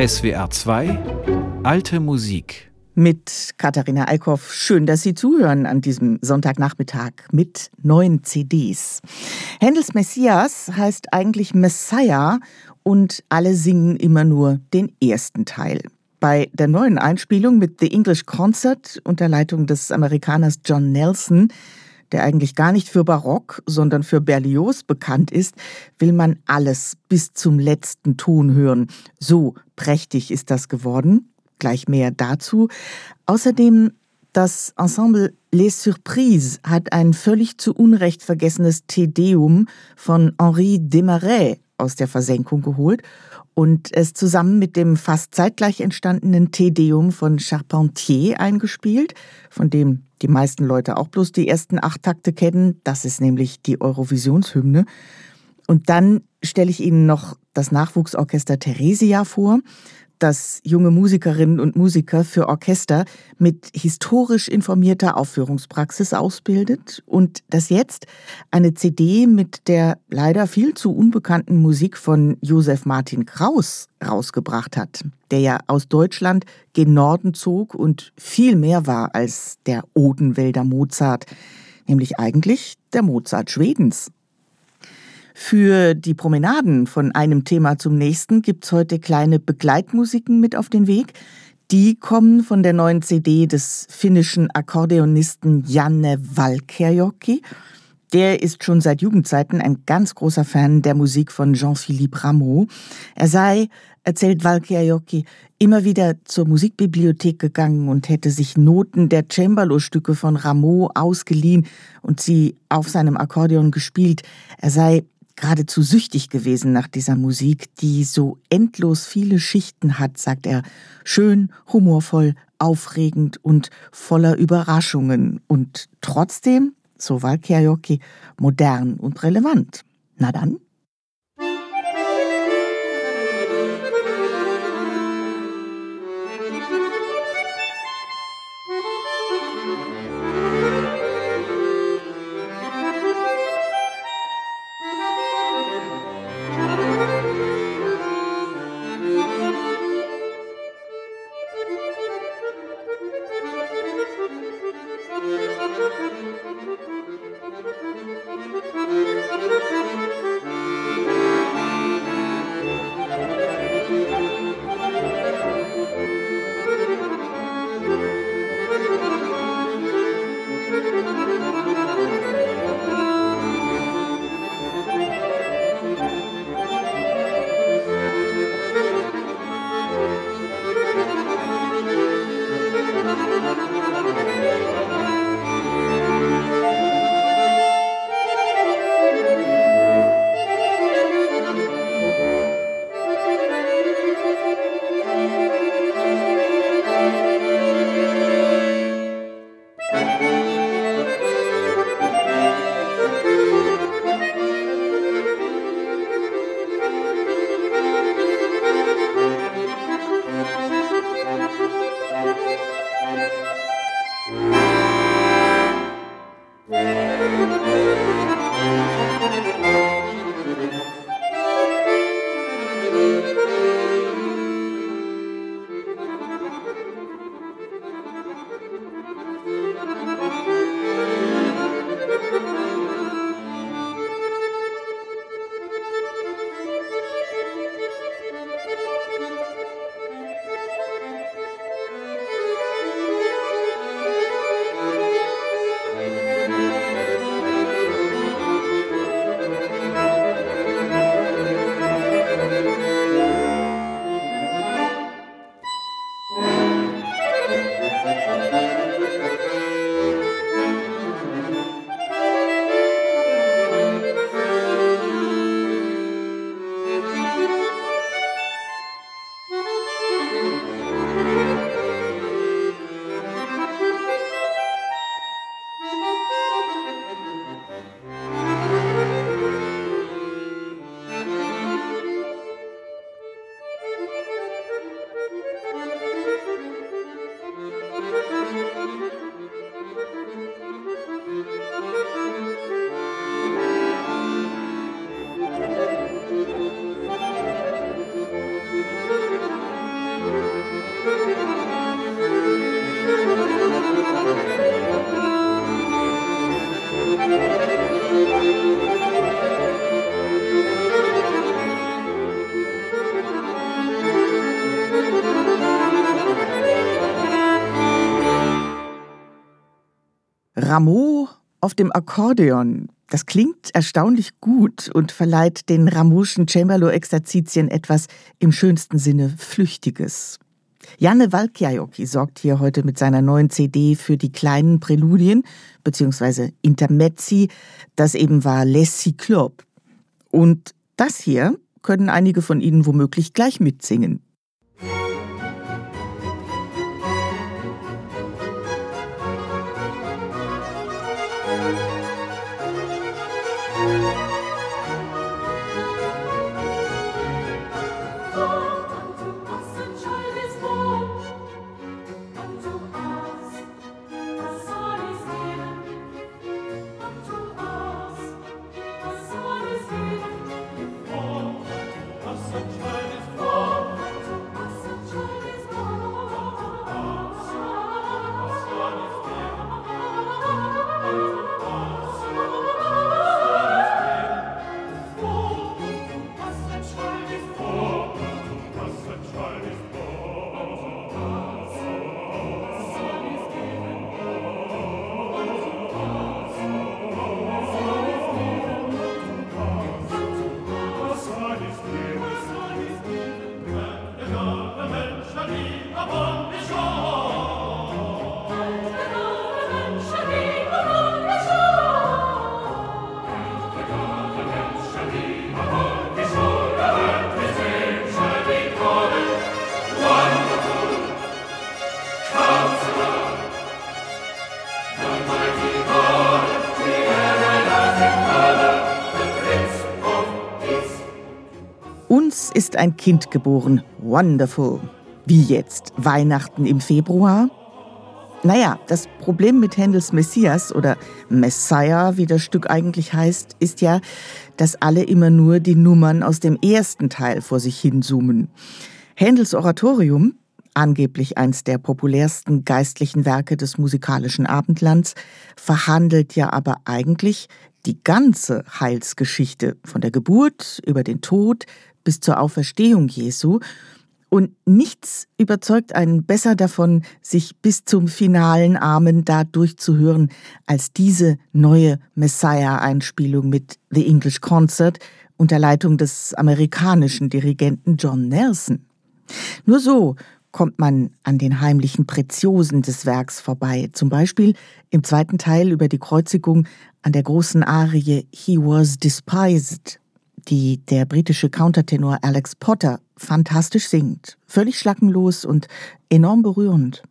SWR 2 Alte Musik mit Katharina Eickhoff. Schön, dass Sie zuhören an diesem Sonntagnachmittag mit neuen CDs. Händels Messias heißt eigentlich Messiah und alle singen immer nur den ersten Teil. Bei der neuen Einspielung mit The English Concert unter Leitung des Amerikaners John Nelson der eigentlich gar nicht für Barock, sondern für Berlioz bekannt ist, will man alles bis zum letzten Ton hören. So prächtig ist das geworden. Gleich mehr dazu. Außerdem das Ensemble Les Surprises hat ein völlig zu Unrecht vergessenes Tedeum von Henri Desmarais aus der Versenkung geholt und es zusammen mit dem fast zeitgleich entstandenen Tedeum von Charpentier eingespielt, von dem die meisten Leute auch bloß die ersten acht Takte kennen. Das ist nämlich die Eurovisionshymne. Und dann stelle ich Ihnen noch das Nachwuchsorchester Theresia vor das junge Musikerinnen und Musiker für Orchester mit historisch informierter Aufführungspraxis ausbildet und das jetzt eine CD mit der leider viel zu unbekannten Musik von Josef Martin Kraus rausgebracht hat, der ja aus Deutschland gen Norden zog und viel mehr war als der Odenwälder Mozart, nämlich eigentlich der Mozart Schwedens. Für die Promenaden von einem Thema zum nächsten gibt's heute kleine Begleitmusiken mit auf den Weg. Die kommen von der neuen CD des finnischen Akkordeonisten Janne Valkeajoki. Der ist schon seit Jugendzeiten ein ganz großer Fan der Musik von Jean-Philippe Rameau. Er sei, erzählt Valkeajoki, immer wieder zur Musikbibliothek gegangen und hätte sich Noten der Cembalo-Stücke von Rameau ausgeliehen und sie auf seinem Akkordeon gespielt. Er sei geradezu süchtig gewesen nach dieser Musik, die so endlos viele Schichten hat, sagt er. Schön, humorvoll, aufregend und voller Überraschungen und trotzdem, so war Karaoke, modern und relevant. Na dann? Rameau auf dem Akkordeon. Das klingt erstaunlich gut und verleiht den Rameau'schen Cembalo-Exerzitien etwas im schönsten Sinne Flüchtiges. Janne Valkjajoki sorgt hier heute mit seiner neuen CD für die kleinen Präludien bzw. Intermezzi. Das eben war Les Cyclopes. Und das hier können einige von Ihnen womöglich gleich mitsingen. Ein Kind geboren. Wonderful. Wie jetzt? Weihnachten im Februar? Naja, das Problem mit Händels Messias oder Messiah, wie das Stück eigentlich heißt, ist ja, dass alle immer nur die Nummern aus dem ersten Teil vor sich hinsummen. Händels Oratorium, angeblich eins der populärsten geistlichen Werke des musikalischen Abendlands, verhandelt ja aber eigentlich die ganze Heilsgeschichte von der Geburt über den Tod bis zur Auferstehung Jesu. Und nichts überzeugt einen besser davon, sich bis zum finalen Amen da durchzuhören, als diese neue Messiah-Einspielung mit The English Concert unter Leitung des amerikanischen Dirigenten John Nelson. Nur so kommt man an den heimlichen Preziosen des Werks vorbei, zum Beispiel im zweiten Teil über die Kreuzigung an der großen Arie He was despised die der britische Countertenor Alex Potter fantastisch singt, völlig schlackenlos und enorm berührend.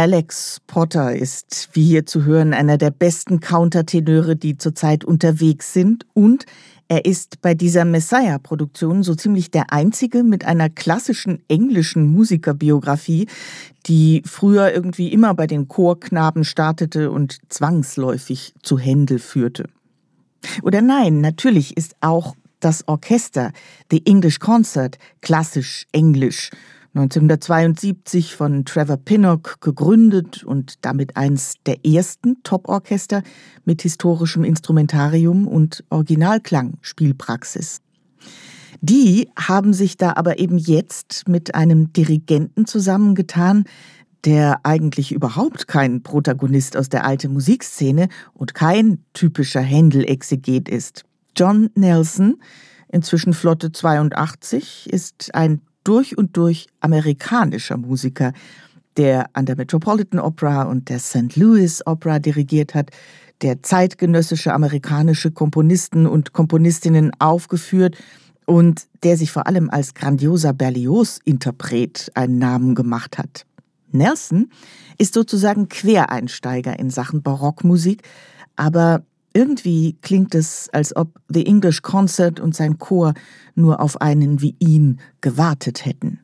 Alex Potter ist, wie hier zu hören, einer der besten Countertenöre, die zurzeit unterwegs sind und er ist bei dieser Messiah-Produktion so ziemlich der einzige mit einer klassischen englischen Musikerbiografie, die früher irgendwie immer bei den Chorknaben startete und zwangsläufig zu Händel führte. Oder nein, natürlich ist auch das Orchester, The English Concert, klassisch englisch 1972 von Trevor Pinnock gegründet und damit eins der ersten Top-Orchester mit historischem Instrumentarium und Originalklang-Spielpraxis. Die haben sich da aber eben jetzt mit einem Dirigenten zusammengetan, der eigentlich überhaupt kein Protagonist aus der alten Musikszene und kein typischer Händel-Exeget ist. John Nelson, inzwischen Flotte 82, ist ein durch und durch amerikanischer Musiker, der an der Metropolitan Opera und der St. Louis Opera dirigiert hat, der zeitgenössische amerikanische Komponisten und Komponistinnen aufgeführt und der sich vor allem als grandioser Berlioz-Interpret einen Namen gemacht hat. Nelson ist sozusagen Quereinsteiger in Sachen Barockmusik, aber irgendwie klingt es, als ob The English Concert und sein Chor nur auf einen wie ihn gewartet hätten.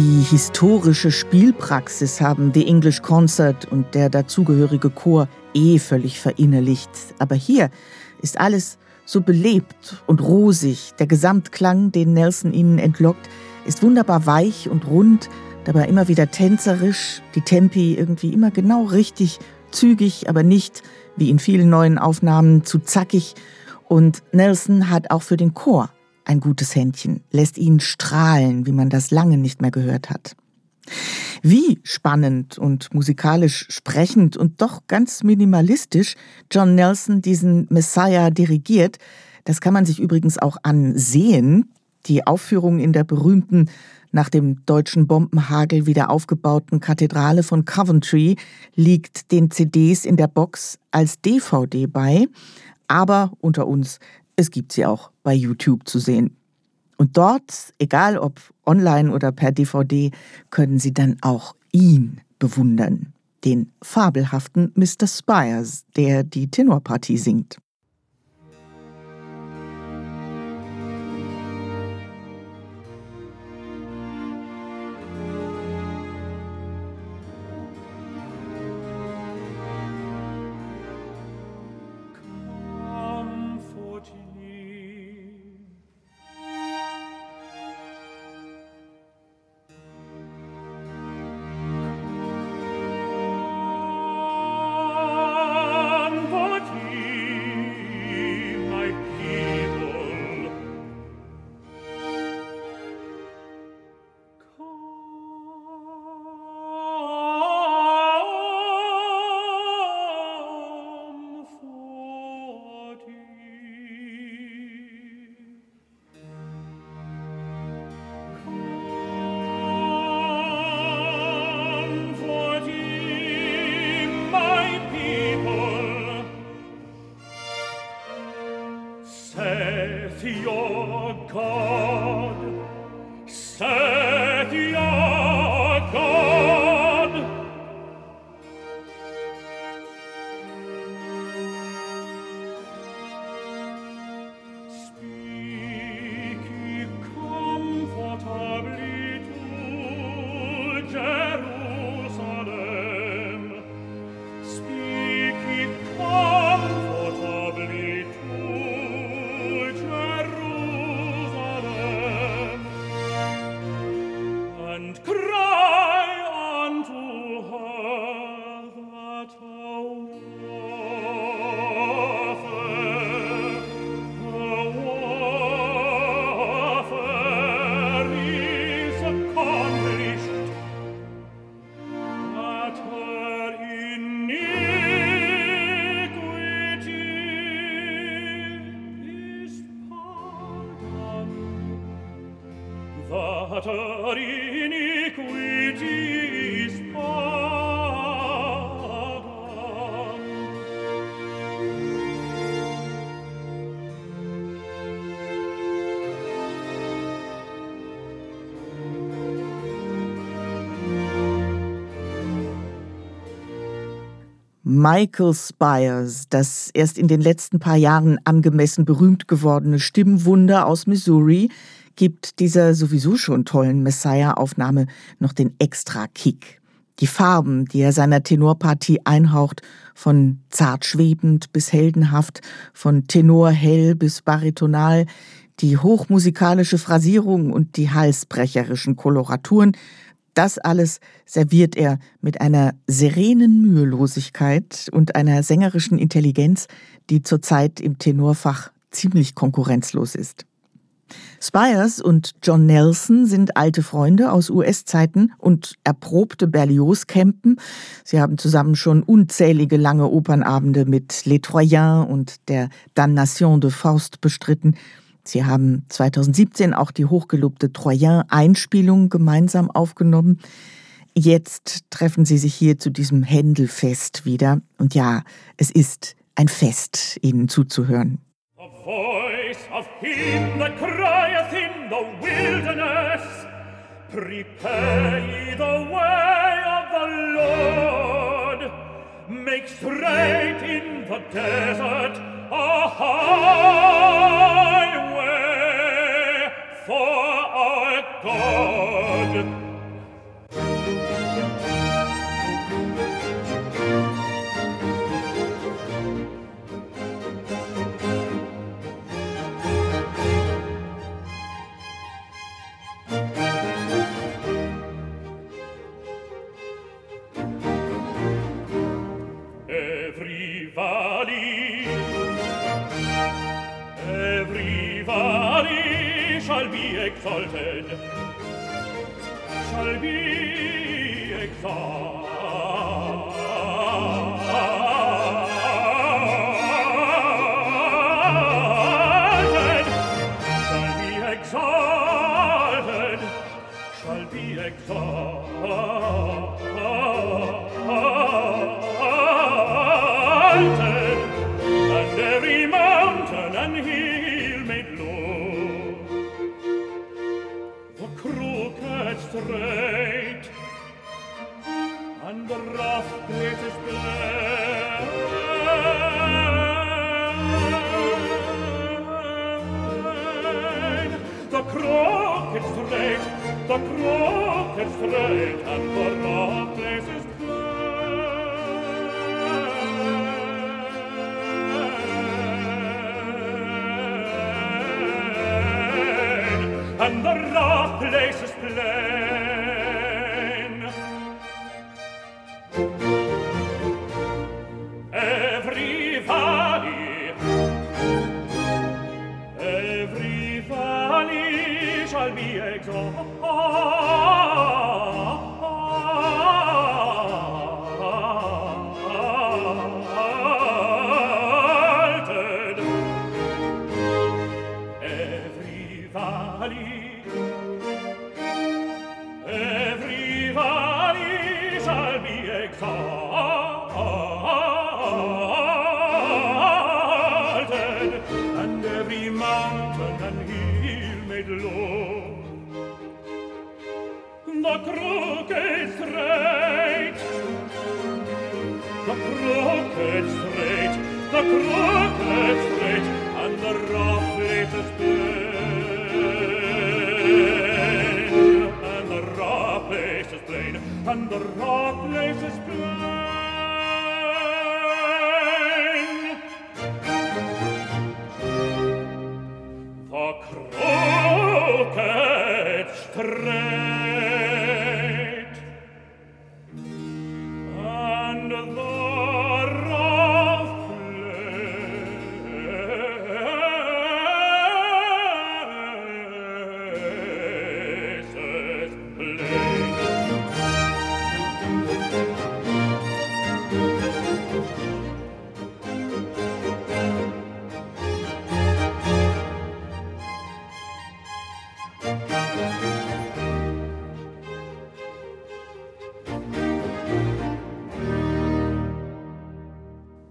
Die historische Spielpraxis haben The English Concert und der dazugehörige Chor eh völlig verinnerlicht. Aber hier ist alles so belebt und rosig. Der Gesamtklang, den Nelson ihnen entlockt, ist wunderbar weich und rund, dabei immer wieder tänzerisch, die Tempi irgendwie immer genau richtig, zügig, aber nicht, wie in vielen neuen Aufnahmen, zu zackig. Und Nelson hat auch für den Chor ein gutes Händchen, lässt ihn strahlen, wie man das lange nicht mehr gehört hat. Wie spannend und musikalisch sprechend und doch ganz minimalistisch John Nelson diesen Messiah dirigiert, das kann man sich übrigens auch ansehen. Die Aufführung in der berühmten, nach dem deutschen Bombenhagel wieder aufgebauten Kathedrale von Coventry liegt den CDs in der Box als DVD bei. Aber unter uns, es gibt sie auch bei YouTube zu sehen. Und dort, egal ob online oder per DVD, können Sie dann auch ihn bewundern, den fabelhaften Mr. Spires, der die Tenorpartie singt. Michael Spires, das erst in den letzten paar Jahren angemessen berühmt gewordene Stimmwunder aus Missouri, gibt dieser sowieso schon tollen Messiah-Aufnahme noch den extra Kick. Die Farben, die er seiner Tenorpartie einhaucht, von zart schwebend bis heldenhaft, von Tenor hell bis baritonal, die hochmusikalische Phrasierung und die halsbrecherischen Koloraturen, das alles serviert er mit einer serenen Mühelosigkeit und einer sängerischen Intelligenz, die zurzeit im Tenorfach ziemlich konkurrenzlos ist. Spires und John Nelson sind alte Freunde aus US-Zeiten und erprobte Berlioz-Campen. Sie haben zusammen schon unzählige lange Opernabende mit Les Troyens und der Damnation de Faust bestritten Sie haben 2017 auch die hochgelobte Troyen-Einspielung gemeinsam aufgenommen. Jetzt treffen Sie sich hier zu diesem Händelfest wieder. Und ja, es ist ein Fest, Ihnen zuzuhören. The voice of him that crieth in the wilderness Prepare ye the way of the Lord Make straight in the desert a highway for our God. exalted. Shall be exalted. Straight quoque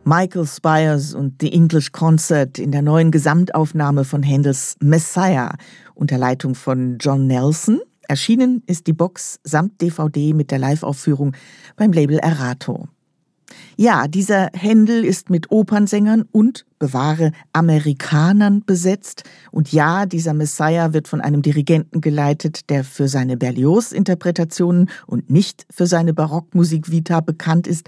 Michael Spires und The English Concert in der neuen Gesamtaufnahme von Händels Messiah unter Leitung von John Nelson. Erschienen ist die Box samt DVD mit der Live-Aufführung beim Label Erato. Ja, dieser Händel ist mit Opernsängern und, bewahre, Amerikanern besetzt. Und ja, dieser Messiah wird von einem Dirigenten geleitet, der für seine Berlioz-Interpretationen und nicht für seine Barockmusik Vita bekannt ist.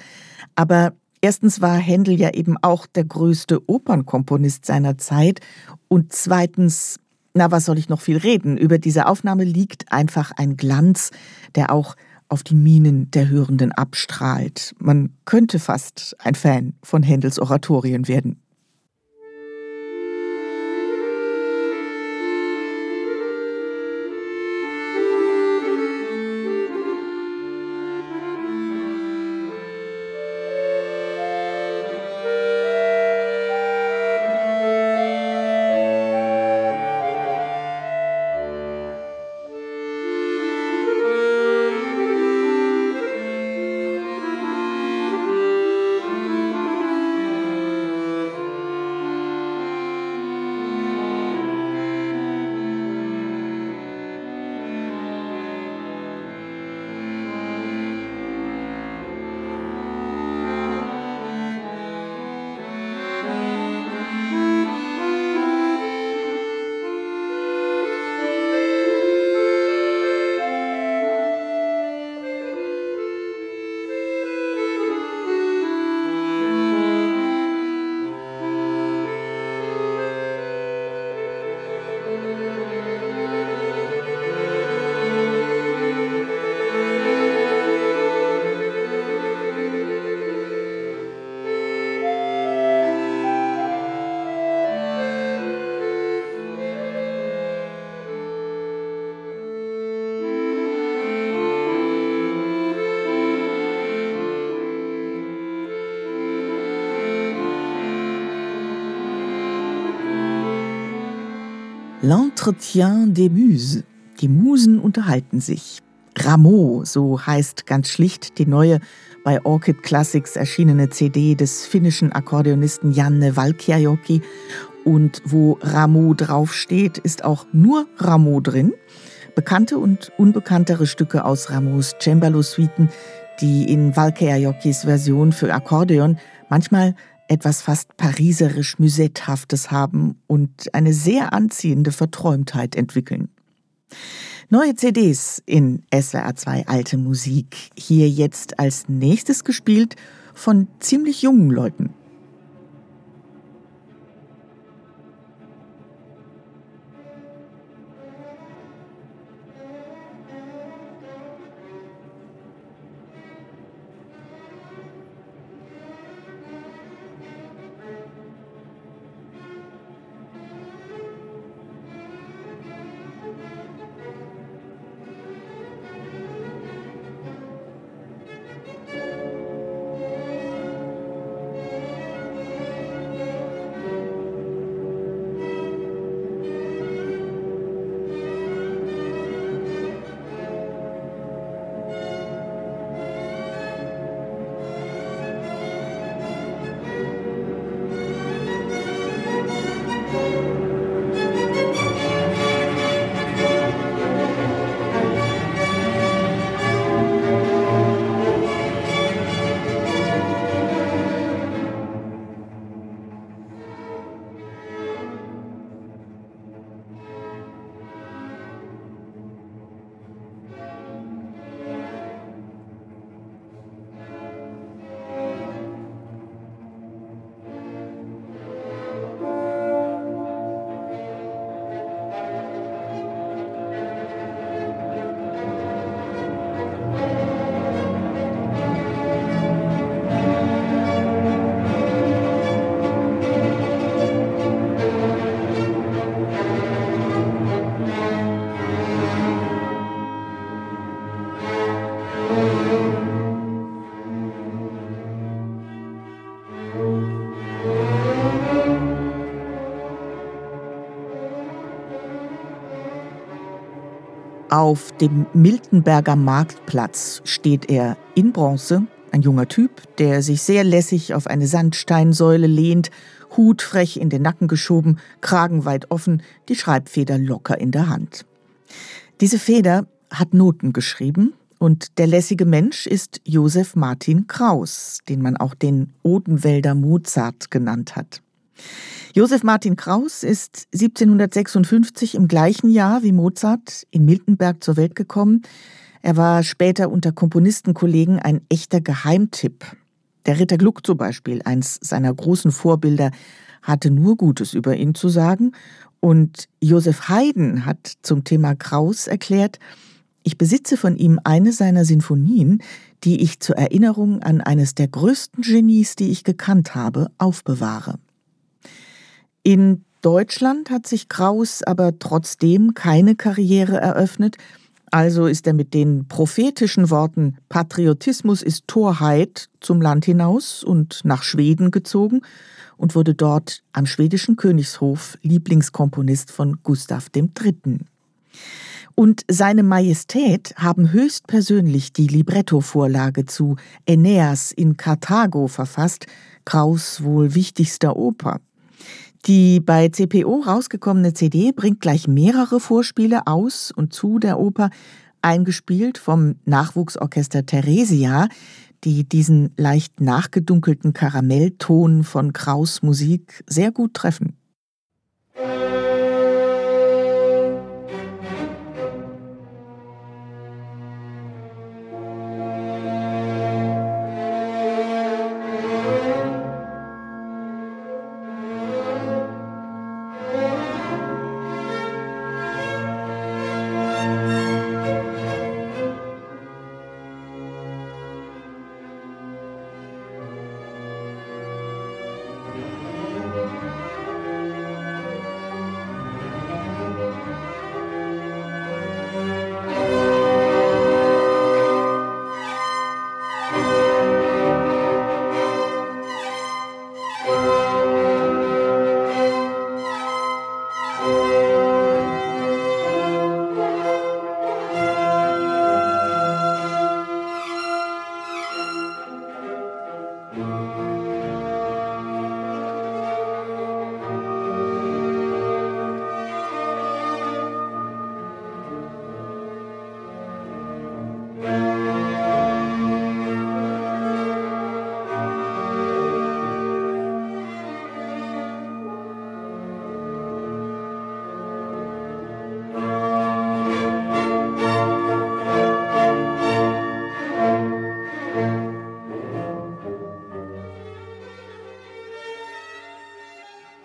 Aber erstens war Händel ja eben auch der größte Opernkomponist seiner Zeit. Und zweitens, na, was soll ich noch viel reden? Über diese Aufnahme liegt einfach ein Glanz, der auch auf die Minen der Hörenden abstrahlt. Man könnte fast ein Fan von Händels Oratorien werden. L'Entretien des Muses. Die Musen unterhalten sich. Rameau, so heißt ganz schlicht die neue bei Orchid Classics erschienene CD des finnischen Akkordeonisten Janne Valkeajoki. Und wo Rameau draufsteht, ist auch nur Rameau drin. Bekannte und unbekanntere Stücke aus Rameaus Cembalo-Suiten, die in Valkeajokis Version für Akkordeon manchmal etwas fast pariserisch Musetthaftes haben und eine sehr anziehende Verträumtheit entwickeln. Neue CDs in SWR2 Alte Musik. Hier jetzt als nächstes gespielt von ziemlich jungen Leuten. Auf dem Miltenberger Marktplatz steht er in Bronze Ein junger Typ, der sich sehr lässig auf eine Sandsteinsäule lehnt, Hut frech in den Nacken geschoben, Kragen weit offen, die Schreibfeder locker in der Hand. Diese Feder hat Noten geschrieben und der lässige Mensch ist Josef Martin Kraus, den man auch den Odenwälder Mozart genannt hat. Josef Martin Kraus ist 1756 im gleichen Jahr wie Mozart in Miltenberg zur Welt gekommen. Er war später unter Komponistenkollegen ein echter Geheimtipp. Der Ritter Gluck zum Beispiel, eins seiner großen Vorbilder, hatte nur Gutes über ihn zu sagen. Und Josef Haydn hat zum Thema Kraus erklärt, ich besitze von ihm eine seiner Sinfonien, die ich zur Erinnerung an eines der größten Genies, die ich gekannt habe, aufbewahre. In Deutschland hat sich Kraus aber trotzdem keine Karriere eröffnet, also ist er mit den prophetischen Worten Patriotismus ist Torheit zum Land hinaus und nach Schweden gezogen und wurde dort am schwedischen Königshof Lieblingskomponist von Gustav III. Und seine Majestät haben höchstpersönlich die Librettovorlage zu Aeneas in Karthago verfasst, Kraus wohl wichtigster Oper. Die bei CPO rausgekommene CD bringt gleich mehrere Vorspiele aus und zu der Oper, eingespielt vom Nachwuchsorchester Theresia, die diesen leicht nachgedunkelten Karamellton von Kraus Musik sehr gut treffen.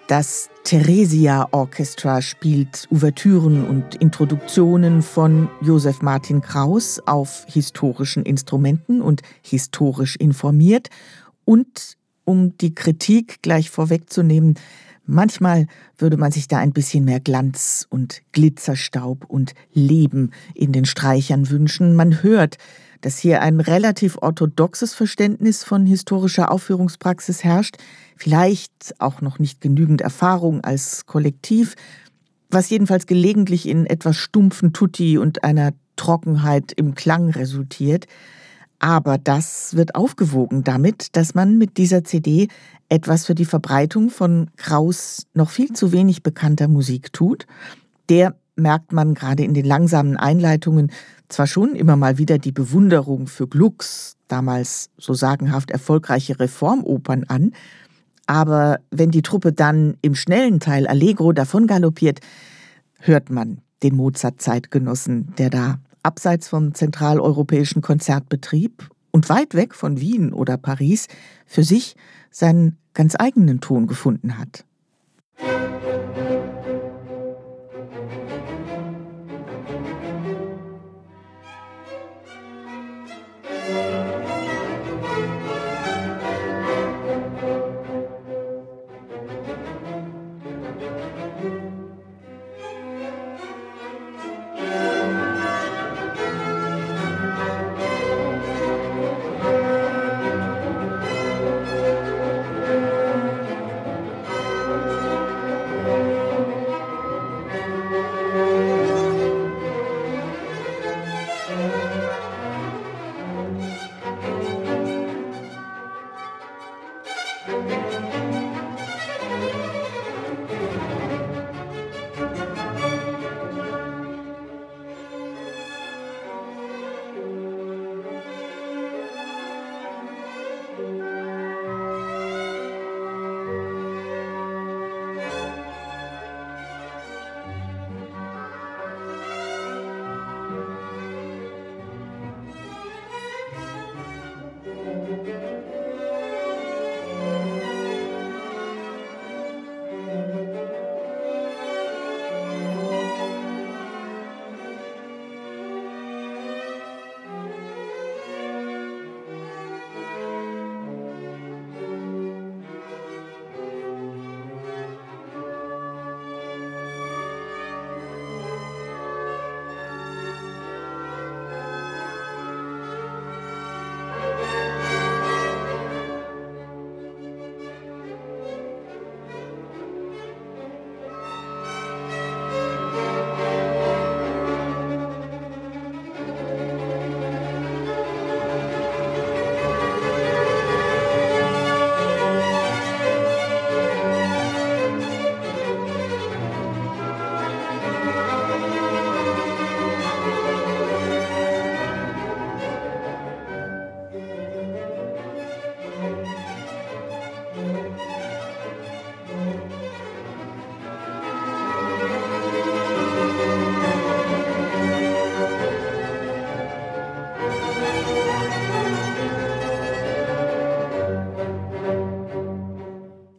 Das Theresia Orchestra spielt Ouvertüren und Introduktionen von Josef Martin Kraus auf historischen Instrumenten und historisch informiert. Und um die Kritik gleich vorwegzunehmen, manchmal würde man sich da ein bisschen mehr Glanz und Glitzerstaub und Leben in den Streichern wünschen. Man hört, dass hier ein relativ orthodoxes Verständnis von historischer Aufführungspraxis herrscht, vielleicht auch noch nicht genügend Erfahrung als Kollektiv, was jedenfalls gelegentlich in etwas stumpfen Tutti und einer Trockenheit im Klang resultiert. Aber das wird aufgewogen damit, dass man mit dieser CD etwas für die Verbreitung von Kraus noch viel zu wenig bekannter Musik tut, der merkt man gerade in den langsamen Einleitungen zwar schon immer mal wieder die Bewunderung für Glucks, damals so sagenhaft erfolgreiche Reformopern an, aber wenn die Truppe dann im schnellen Teil Allegro davon galoppiert, hört man den Mozart-Zeitgenossen, der da abseits vom zentraleuropäischen Konzertbetrieb und weit weg von Wien oder Paris für sich seinen ganz eigenen Ton gefunden hat.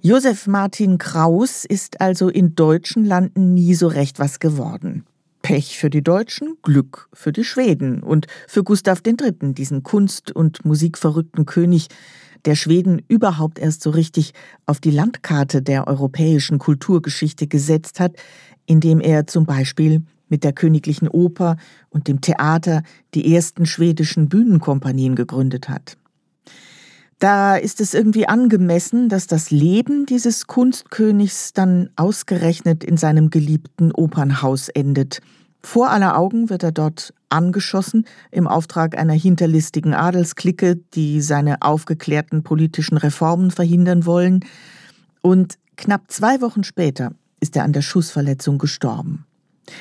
Josef Martin Kraus ist also in deutschen Landen nie so recht was geworden. Pech für die Deutschen, Glück für die Schweden und für Gustav III., diesen kunst- und musikverrückten König, der Schweden überhaupt erst so richtig auf die Landkarte der europäischen Kulturgeschichte gesetzt hat, indem er zum Beispiel mit der Königlichen Oper und dem Theater die ersten schwedischen Bühnenkompanien gegründet hat. Da ist es irgendwie angemessen, dass das Leben dieses Kunstkönigs dann ausgerechnet in seinem geliebten Opernhaus endet. Vor aller Augen wird er dort angeschossen im Auftrag einer hinterlistigen Adelsklicke, die seine aufgeklärten politischen Reformen verhindern wollen. Und knapp zwei Wochen später ist er an der Schussverletzung gestorben.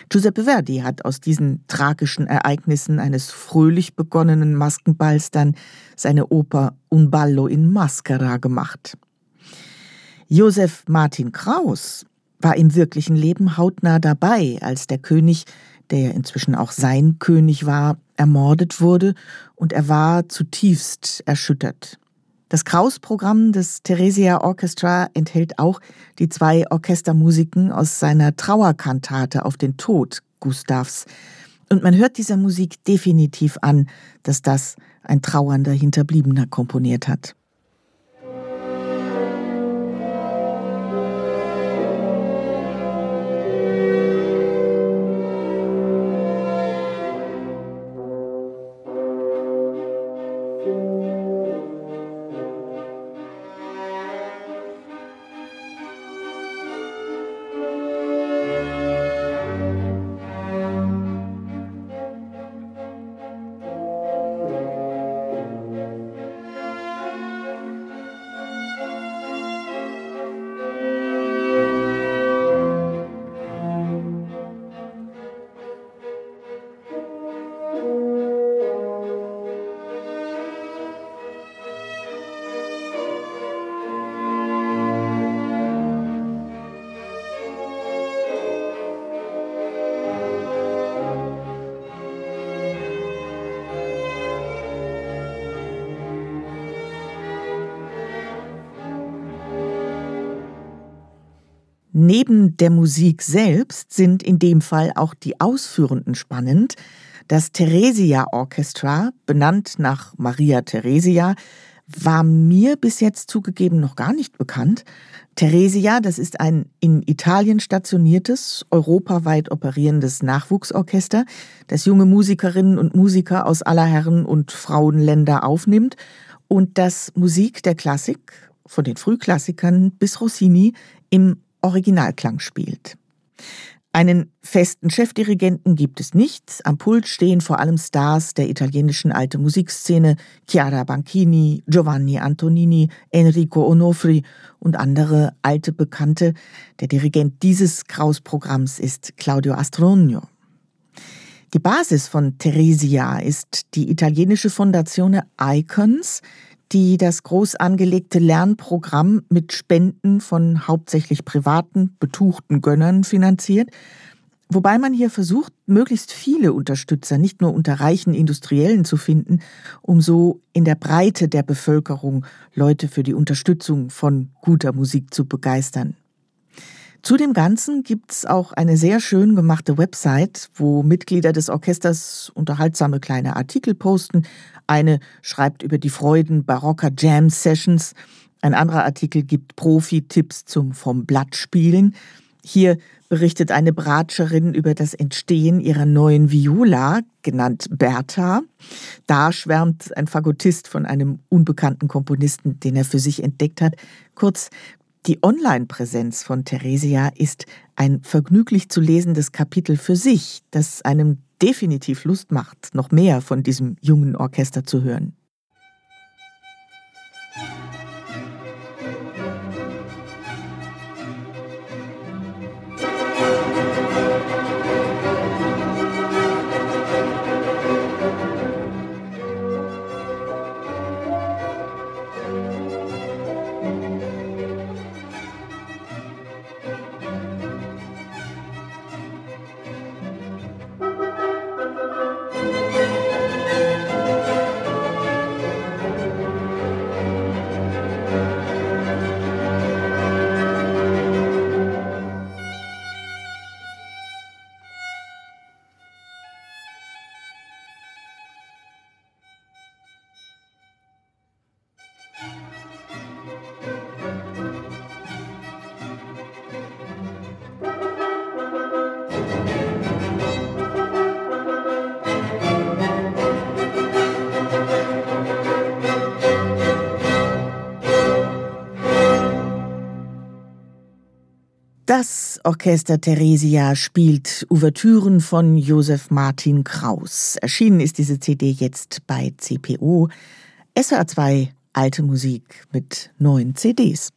Giuseppe Verdi hat aus diesen tragischen Ereignissen eines fröhlich begonnenen Maskenballs dann seine Oper Un ballo in Maschera gemacht. Josef Martin Kraus war im wirklichen Leben hautnah dabei, als der König, der ja inzwischen auch sein König war, ermordet wurde, und er war zutiefst erschüttert. Das Kraus-Programm des Theresia Orchestra enthält auch die zwei Orchestermusiken aus seiner Trauerkantate auf den Tod Gustavs. Und man hört dieser Musik definitiv an, dass das ein trauernder Hinterbliebener komponiert hat. Der Musik selbst sind in dem Fall auch die Ausführenden spannend. Das Theresia Orchestra, benannt nach Maria Theresia, war mir bis jetzt zugegeben noch gar nicht bekannt. Theresia, das ist ein in Italien stationiertes, europaweit operierendes Nachwuchsorchester, das junge Musikerinnen und Musiker aus aller Herren- und Frauenländer aufnimmt und das Musik der Klassik, von den Frühklassikern bis Rossini, im Originalklang spielt. Einen festen Chefdirigenten gibt es nicht. Am Pult stehen vor allem Stars der italienischen alte Musikszene, Chiara Banchini, Giovanni Antonini, Enrico Onofri und andere alte Bekannte. Der Dirigent dieses Kraus-Programms ist Claudio Astronio. Die Basis von Theresia ist die italienische Fondazione Icons, die das groß angelegte Lernprogramm mit Spenden von hauptsächlich privaten, betuchten Gönnern finanziert, wobei man hier versucht, möglichst viele Unterstützer nicht nur unter reichen Industriellen zu finden, um so in der Breite der Bevölkerung Leute für die Unterstützung von guter Musik zu begeistern. Zu dem Ganzen gibt's auch eine sehr schön gemachte Website, wo Mitglieder des Orchesters unterhaltsame kleine Artikel posten. Eine schreibt über die Freuden barocker Jam-Sessions. Ein anderer Artikel gibt Profi-Tipps zum vom Blatt spielen. Hier berichtet eine Bratscherin über das Entstehen ihrer neuen Viola, genannt Bertha. Da schwärmt ein Fagottist von einem unbekannten Komponisten, den er für sich entdeckt hat. Kurz, die Online-Präsenz von Theresia ist ein vergnüglich zu lesendes Kapitel für sich, das einem definitiv Lust macht, noch mehr von diesem jungen Orchester zu hören. Das Orchester Theresia spielt Ouvertüren von Josef Martin Kraus. Erschienen ist diese CD jetzt bei CPO. SWR2 Alte Musik mit neuen CDs.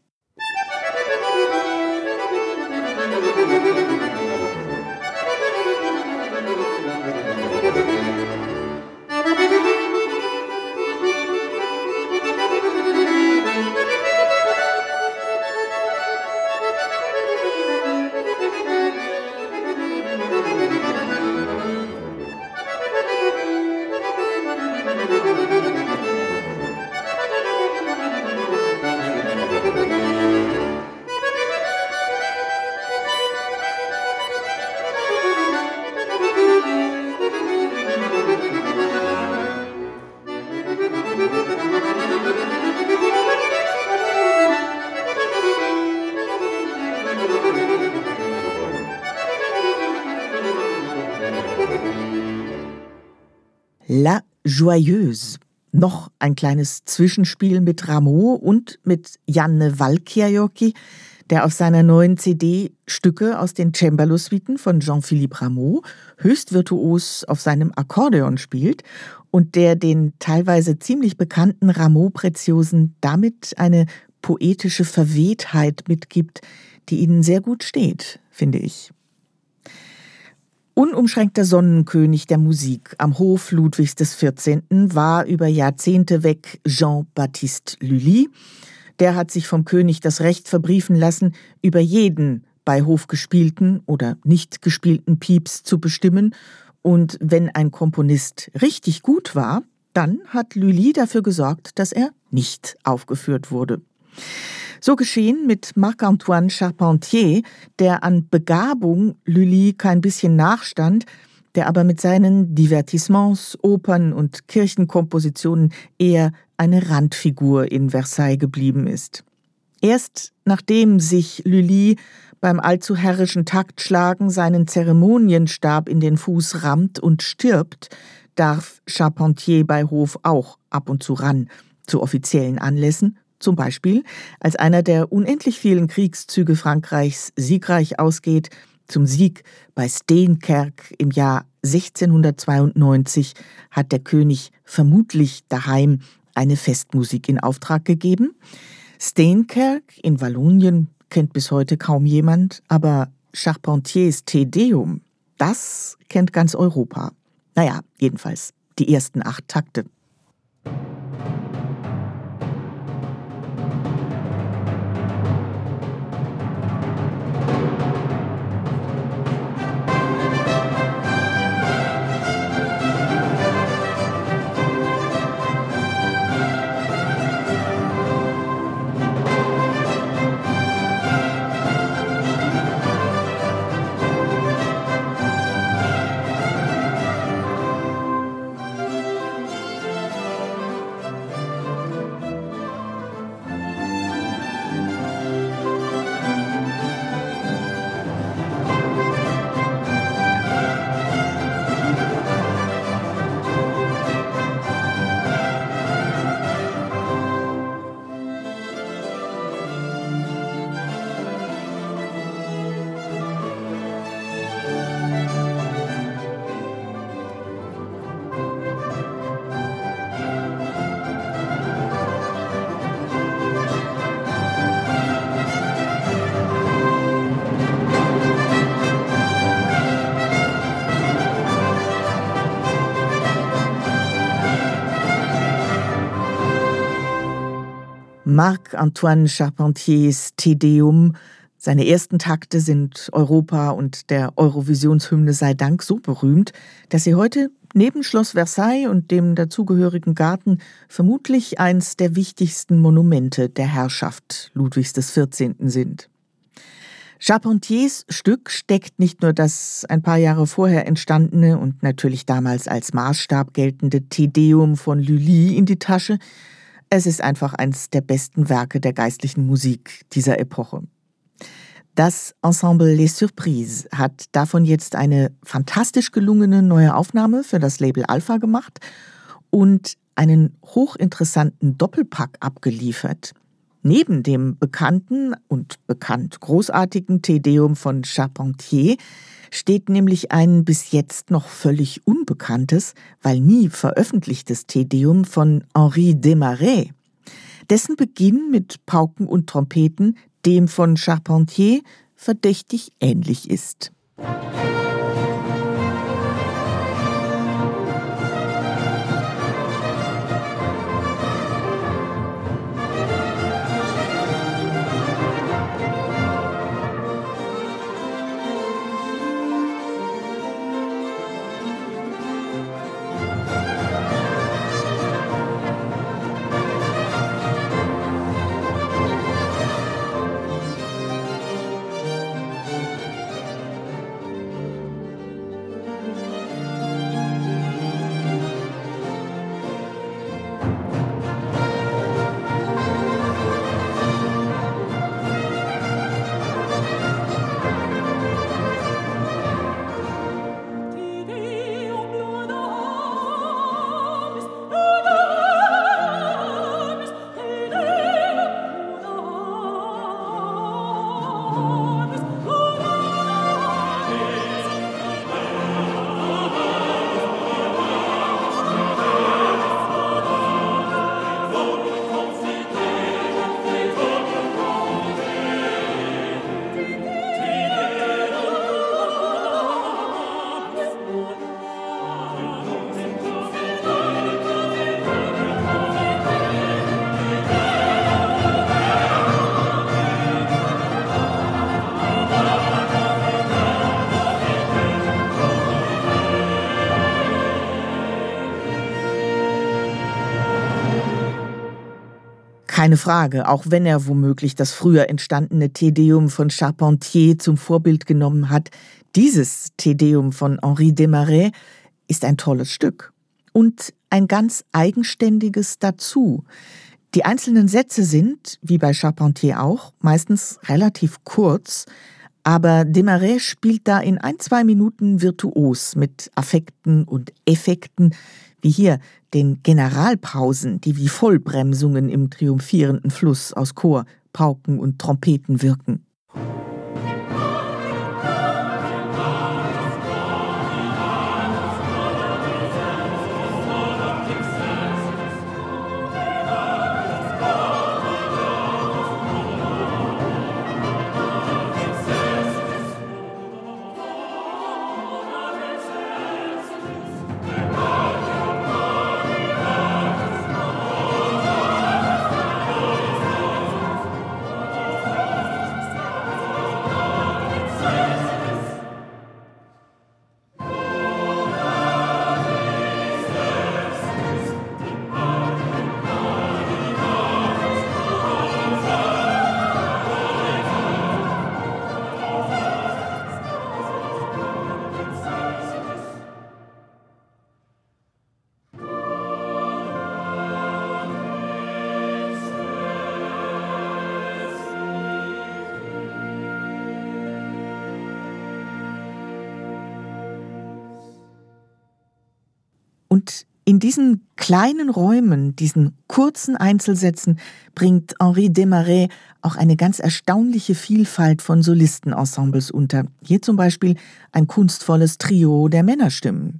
La Joyeuse. Noch ein kleines Zwischenspiel mit Rameau und mit Janne Valkirjoki, der auf seiner neuen CD Stücke aus den Cembalo-Suiten von Jean-Philippe Rameau höchst virtuos auf seinem Akkordeon spielt und der den teilweise ziemlich bekannten Rameau-Preziosen damit eine poetische Verwehtheit mitgibt, die ihnen sehr gut steht, finde ich. Unumschränkter Sonnenkönig der Musik am Hof Ludwigs XIV. war über Jahrzehnte weg Jean-Baptiste Lully. Der hat sich vom König das Recht verbriefen lassen, über jeden bei Hof gespielten oder nicht gespielten Pieps zu bestimmen. Und wenn ein Komponist richtig gut war, dann hat Lully dafür gesorgt, dass er nicht aufgeführt wurde. So geschehen mit Marc-Antoine Charpentier, der an Begabung Lully kein bisschen nachstand, der aber mit seinen Divertissements, Opern und Kirchenkompositionen eher eine Randfigur in Versailles geblieben ist. Erst nachdem sich Lully beim allzu herrischen Taktschlagen seinen Zeremonienstab in den Fuß rammt und stirbt, darf Charpentier bei Hof auch ab und zu ran, zu offiziellen Anlässen zum Beispiel, als einer der unendlich vielen Kriegszüge Frankreichs siegreich ausgeht, zum Sieg bei Steenkerk im Jahr 1692 hat der König vermutlich daheim eine Festmusik in Auftrag gegeben. Steenkerk in Wallonien kennt bis heute kaum jemand, aber Charpentiers Te Deum, das kennt ganz Europa. Naja, jedenfalls die ersten acht Takte. Marc-Antoine Charpentiers Te Deum. Seine ersten Takte sind Europa und der Eurovisionshymne sei Dank so berühmt, dass sie heute neben Schloss Versailles und dem dazugehörigen Garten vermutlich eins der wichtigsten Monumente der Herrschaft Ludwigs XIV. sind. Charpentiers Stück steckt nicht nur das ein paar Jahre vorher entstandene und natürlich damals als Maßstab geltende Te Deum von Lully in die Tasche, es ist einfach eines der besten Werke der geistlichen Musik dieser Epoche. Das Ensemble Les Surprises hat davon jetzt eine fantastisch gelungene neue Aufnahme für das Label Alpha gemacht und einen hochinteressanten Doppelpack abgeliefert. Neben dem bekannten und bekannt großartigen Tedeum von Charpentier steht nämlich ein bis jetzt noch völlig unbekanntes, weil nie veröffentlichtes Tedeum von Henri Desmarais. Dessen Beginn mit Pauken und Trompeten dem von Charpentier verdächtig ähnlich ist. Keine Frage, auch wenn er womöglich das früher entstandene Tedeum von Charpentier zum Vorbild genommen hat, dieses Tedeum von Henri Desmarais ist ein tolles Stück und ein ganz eigenständiges dazu. Die einzelnen Sätze sind, wie bei Charpentier auch, meistens relativ kurz, aber Desmarais spielt da in ein, zwei Minuten virtuos mit Affekten und Effekten, wie hier den Generalpausen, die wie Vollbremsungen im triumphierenden Fluss aus Chor, Pauken und Trompeten wirken. In diesen kleinen Räumen, diesen kurzen Einzelsätzen, bringt Henri Desmarais auch eine ganz erstaunliche Vielfalt von Solistenensembles unter. Hier zum Beispiel ein kunstvolles Trio der Männerstimmen.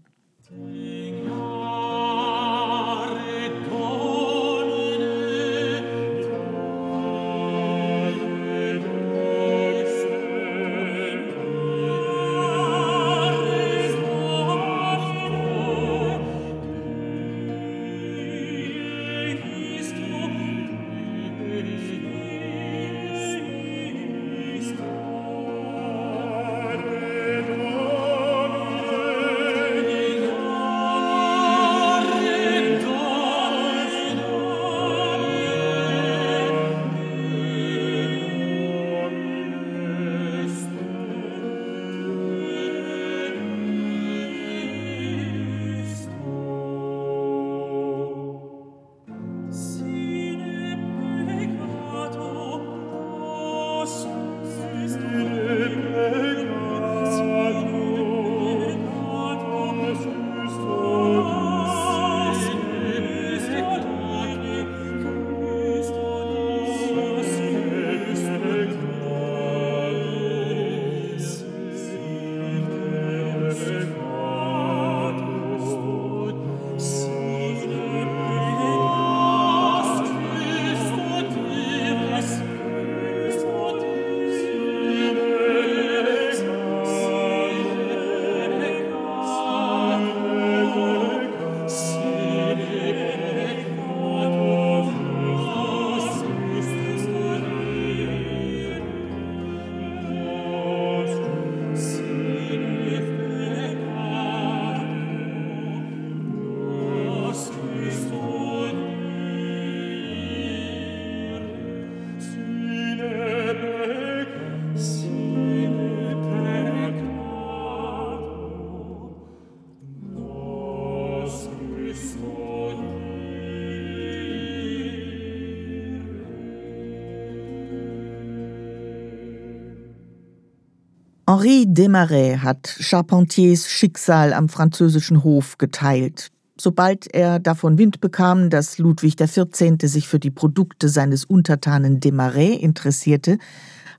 Henri Desmarais hat Charpentiers Schicksal am französischen Hof geteilt. Sobald er davon Wind bekam, dass Ludwig XIV. sich für die Produkte seines Untertanen Desmarais interessierte,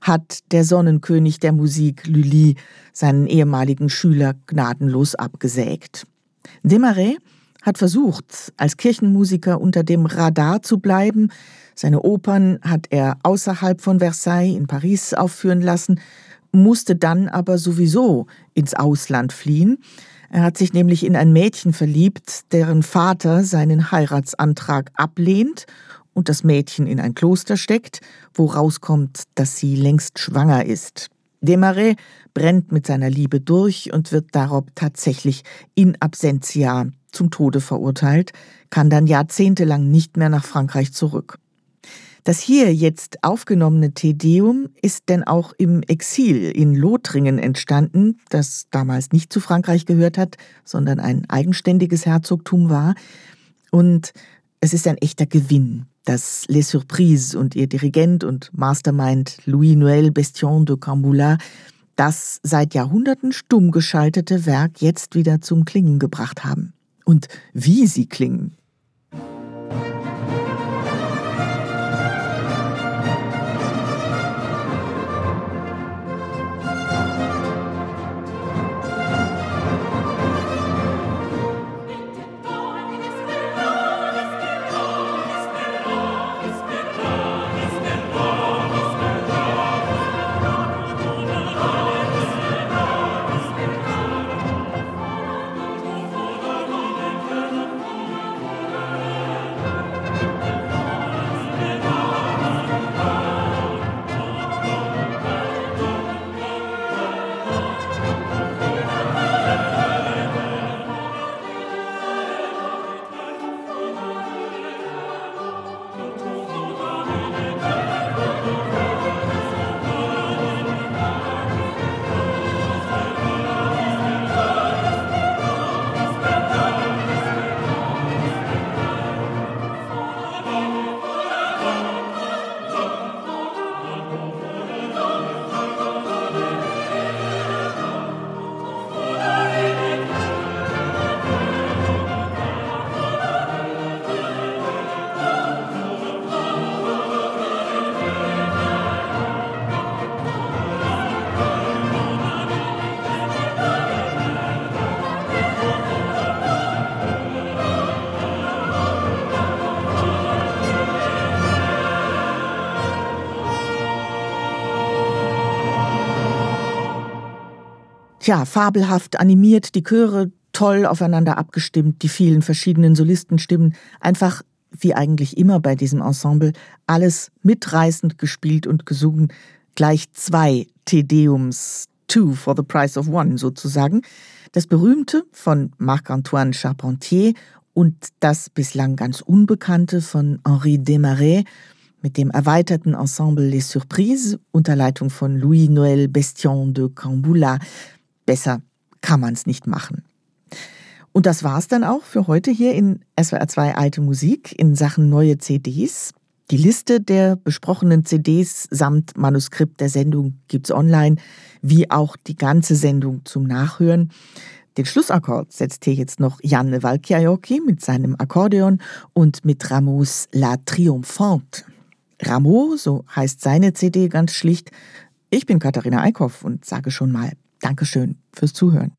hat der Sonnenkönig der Musik Lully seinen ehemaligen Schüler gnadenlos abgesägt. Desmarais hat versucht, als Kirchenmusiker unter dem Radar zu bleiben. Seine Opern hat er außerhalb von Versailles in Paris aufführen lassen, musste dann aber sowieso ins Ausland fliehen. Er hat sich nämlich in ein Mädchen verliebt, deren Vater seinen Heiratsantrag ablehnt und das Mädchen in ein Kloster steckt, wo rauskommt, dass sie längst schwanger ist. Desmarais brennt mit seiner Liebe durch und wird darauf tatsächlich in absentia zum Tode verurteilt, kann dann jahrzehntelang nicht mehr nach Frankreich zurück. Das hier jetzt aufgenommene Tedeum ist denn auch im Exil in Lothringen entstanden, das damals nicht zu Frankreich gehört hat, sondern ein eigenständiges Herzogtum war. Und es ist ein echter Gewinn, dass Les Surprises und ihr Dirigent und Mastermind Louis-Noël Bestion de Camboula das seit Jahrhunderten stumm geschaltete Werk jetzt wieder zum Klingen gebracht haben. Und wie sie klingen. Tja, fabelhaft animiert, die Chöre toll aufeinander abgestimmt, die vielen verschiedenen Solistenstimmen, einfach wie eigentlich immer bei diesem Ensemble, alles mitreißend gespielt und gesungen, gleich zwei Tedeums, two for the price of one sozusagen. Das berühmte von Marc-Antoine Charpentier und das bislang ganz unbekannte von Henri Desmarais mit dem erweiterten Ensemble Les Surprises unter Leitung von Louis-Noël Bestion de Camboula. Besser kann man es nicht machen. Und das war's dann auch für heute hier in SWR 2 Alte Musik in Sachen neue CDs. Die Liste der besprochenen CDs samt Manuskript der Sendung gibt's online, wie auch die ganze Sendung zum Nachhören. Den Schlussakkord setzt hier jetzt noch Janne Valkiajoki mit seinem Akkordeon und mit Ramos La Triomphante. Rameau, so heißt seine CD ganz schlicht. Ich bin Katharina Eickhoff und sage schon mal Dankeschön fürs Zuhören.